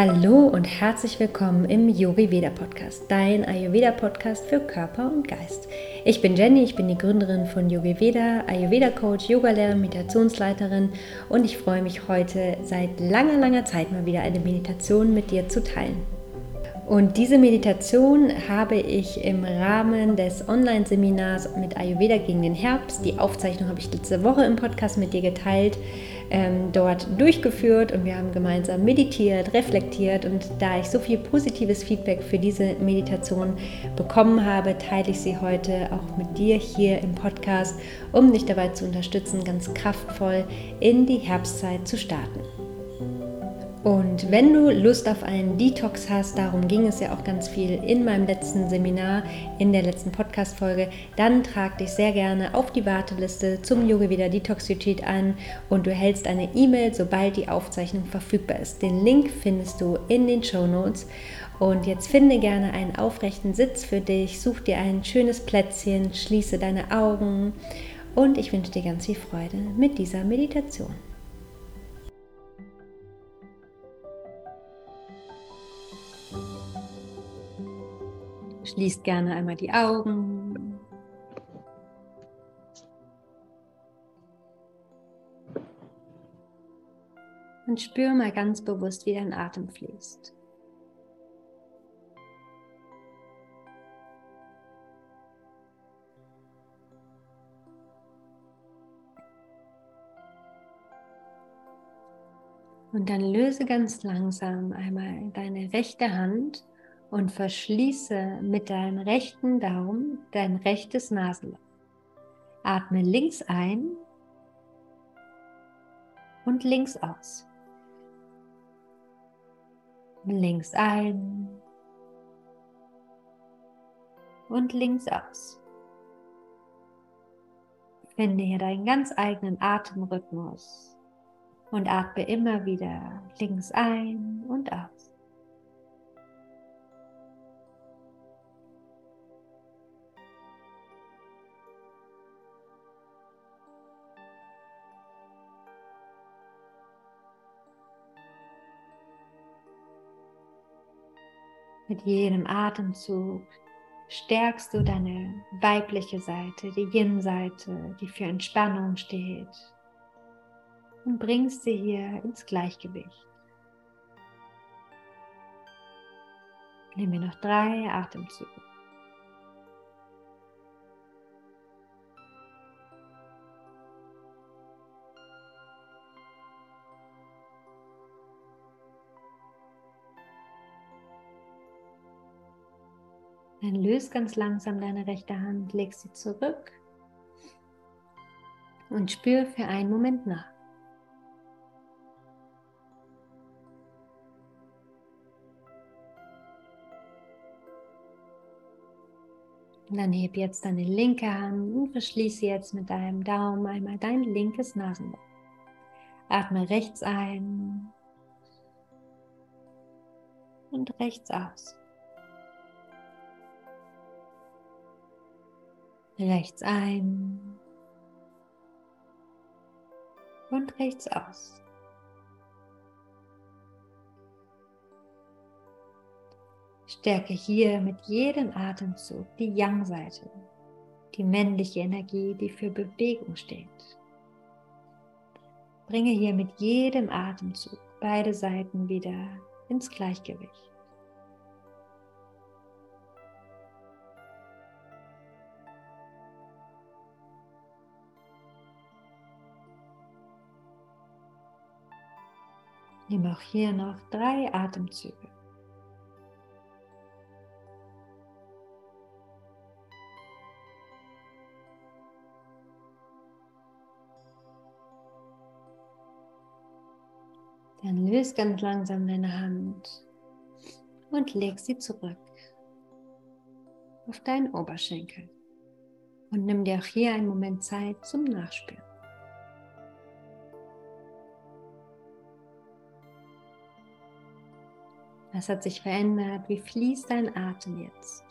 Hallo und herzlich willkommen im Yogi Veda Podcast, dein Ayurveda Podcast für Körper und Geist. Ich bin Jenny, ich bin die Gründerin von Yogi Veda, Ayurveda Coach, Yogalehrerin, Meditationsleiterin und ich freue mich heute seit langer, langer Zeit mal wieder eine Meditation mit dir zu teilen. Und diese Meditation habe ich im Rahmen des Online-Seminars mit Ayurveda gegen den Herbst, die Aufzeichnung habe ich letzte Woche im Podcast mit dir geteilt, ähm, dort durchgeführt und wir haben gemeinsam meditiert, reflektiert und da ich so viel positives Feedback für diese Meditation bekommen habe, teile ich sie heute auch mit dir hier im Podcast, um dich dabei zu unterstützen, ganz kraftvoll in die Herbstzeit zu starten. Und wenn du Lust auf einen Detox hast, darum ging es ja auch ganz viel in meinem letzten Seminar, in der letzten Podcast-Folge, dann trag dich sehr gerne auf die Warteliste zum Yoga Vida Detox Retreat an und du hältst eine E-Mail, sobald die Aufzeichnung verfügbar ist. Den Link findest du in den Show Notes. Und jetzt finde gerne einen aufrechten Sitz für dich, such dir ein schönes Plätzchen, schließe deine Augen und ich wünsche dir ganz viel Freude mit dieser Meditation. Schließt gerne einmal die Augen. Und spür mal ganz bewusst, wie dein Atem fließt. Und dann löse ganz langsam einmal deine rechte Hand und verschließe mit deinem rechten Daumen dein rechtes Nasenloch. Atme links ein und links aus. Links ein und links aus. Finde hier deinen ganz eigenen Atemrhythmus und atme immer wieder links ein und aus. Mit jedem Atemzug stärkst du deine weibliche Seite, die Yin-Seite, die für Entspannung steht, und bringst sie hier ins Gleichgewicht. Nehmen wir noch drei Atemzüge. Dann löst ganz langsam deine rechte Hand, leg sie zurück und spür für einen Moment nach. Dann heb jetzt deine linke Hand und verschließe jetzt mit deinem Daumen einmal dein linkes Nasenloch. Atme rechts ein und rechts aus. Rechts ein und rechts aus. Stärke hier mit jedem Atemzug die Yang-Seite, die männliche Energie, die für Bewegung steht. Bringe hier mit jedem Atemzug beide Seiten wieder ins Gleichgewicht. Nimm auch hier noch drei Atemzüge. Dann löst ganz langsam deine Hand und leg sie zurück auf deinen Oberschenkel. Und nimm dir auch hier einen Moment Zeit zum Nachspüren. Was hat sich verändert? Wie fließt dein Atem jetzt?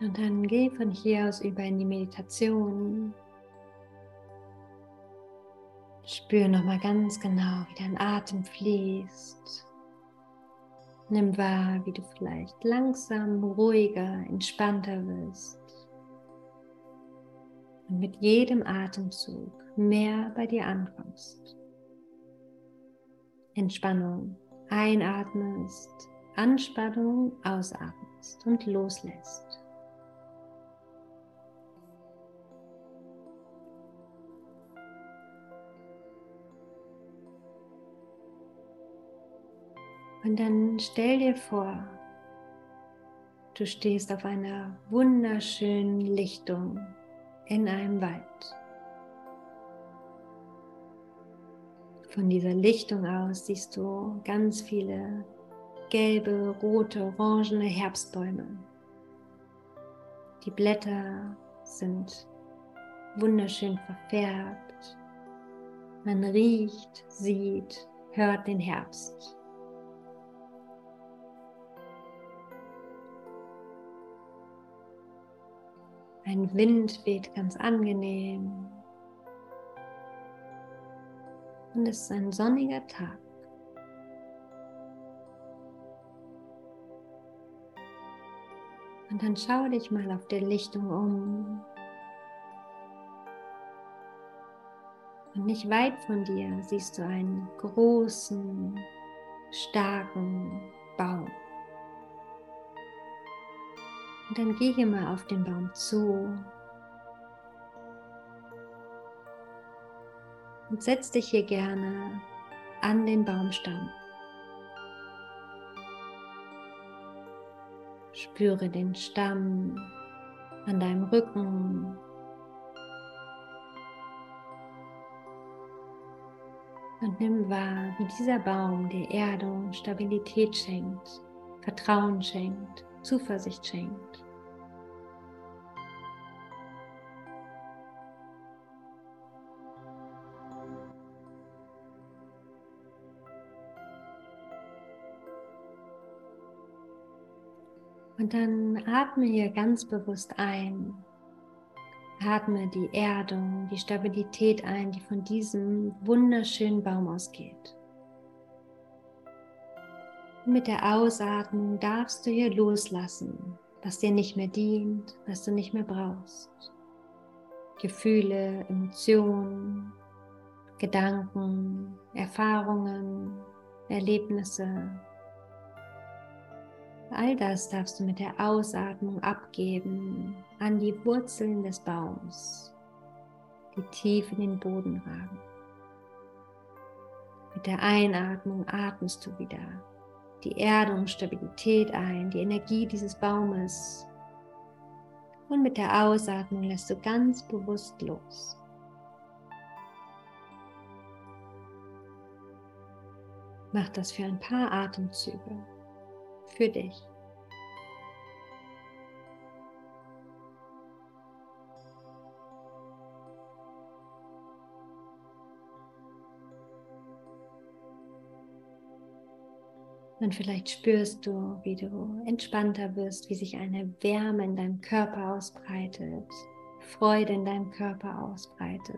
Und dann geh von hier aus über in die Meditation. Spür nochmal ganz genau, wie dein Atem fließt. Nimm wahr, wie du vielleicht langsam, ruhiger, entspannter wirst. Und mit jedem Atemzug mehr bei dir ankommst. Entspannung einatmest, Anspannung ausatmest und loslässt. Und dann stell dir vor, du stehst auf einer wunderschönen Lichtung in einem Wald. Von dieser Lichtung aus siehst du ganz viele gelbe, rote, orangene Herbstbäume. Die Blätter sind wunderschön verfärbt. Man riecht, sieht, hört den Herbst. Ein Wind weht ganz angenehm. Und es ist ein sonniger Tag. Und dann schau dich mal auf der Lichtung um. Und nicht weit von dir siehst du einen großen, starken Baum. Und dann gehe mal auf den Baum zu und setz dich hier gerne an den Baumstamm. Spüre den Stamm an deinem Rücken. Und nimm wahr, wie dieser Baum der Erdung Stabilität schenkt, Vertrauen schenkt, Zuversicht schenkt. Und dann atme hier ganz bewusst ein. Atme die Erdung, die Stabilität ein, die von diesem wunderschönen Baum ausgeht. mit der Ausatmung darfst du hier loslassen, was dir nicht mehr dient, was du nicht mehr brauchst. Gefühle, Emotionen, Gedanken, Erfahrungen, Erlebnisse, All das darfst du mit der Ausatmung abgeben an die Wurzeln des Baums, die tief in den Boden ragen. Mit der Einatmung atmest du wieder die Erdung, Stabilität ein, die Energie dieses Baumes. Und mit der Ausatmung lässt du ganz bewusst los. Mach das für ein paar Atemzüge für dich. Und vielleicht spürst du, wie du entspannter wirst, wie sich eine Wärme in deinem Körper ausbreitet, Freude in deinem Körper ausbreitet,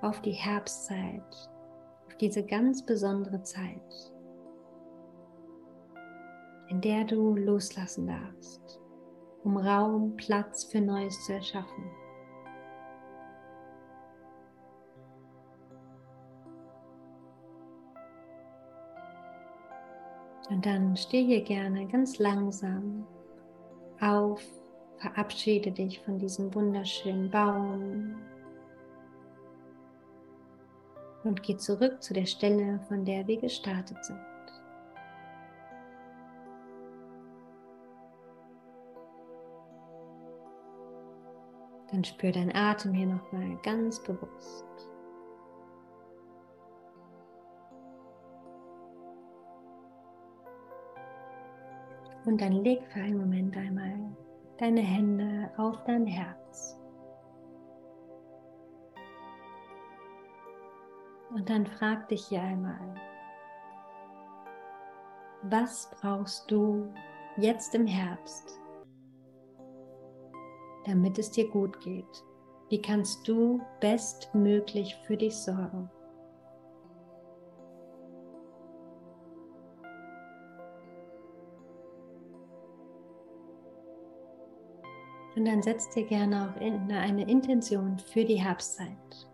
auf die Herbstzeit, auf diese ganz besondere Zeit in der du loslassen darfst, um Raum, Platz für Neues zu erschaffen. Und dann steh hier gerne ganz langsam auf, verabschiede dich von diesem wunderschönen Baum und geh zurück zu der Stelle, von der wir gestartet sind. Dann spür deinen Atem hier nochmal ganz bewusst. Und dann leg für einen Moment einmal deine Hände auf dein Herz. Und dann frag dich hier einmal, was brauchst du jetzt im Herbst, damit es dir gut geht? Wie kannst du bestmöglich für dich sorgen? Und dann setz dir gerne auch in eine Intention für die Herbstzeit.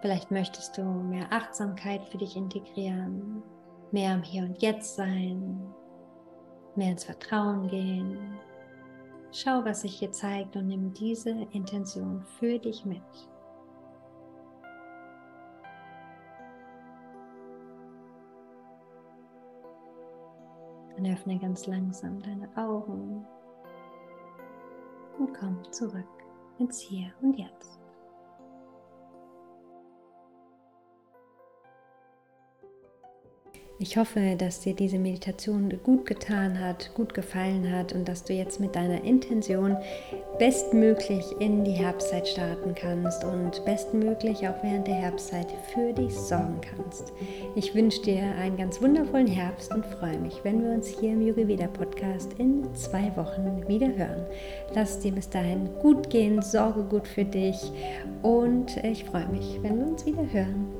Vielleicht möchtest du mehr Achtsamkeit für dich integrieren, mehr am Hier und Jetzt sein, mehr ins Vertrauen gehen. Schau, was sich hier zeigt und nimm diese Intention für dich mit. Dann öffne ganz langsam deine Augen und komm zurück ins Hier und Jetzt. Ich hoffe, dass dir diese Meditation gut getan hat, gut gefallen hat und dass du jetzt mit deiner Intention bestmöglich in die Herbstzeit starten kannst und bestmöglich auch während der Herbstzeit für dich sorgen kannst. Ich wünsche dir einen ganz wundervollen Herbst und freue mich, wenn wir uns hier im Yogi Veda Podcast in zwei Wochen wieder hören. Lass es dir bis dahin gut gehen, sorge gut für dich und ich freue mich, wenn wir uns wieder hören.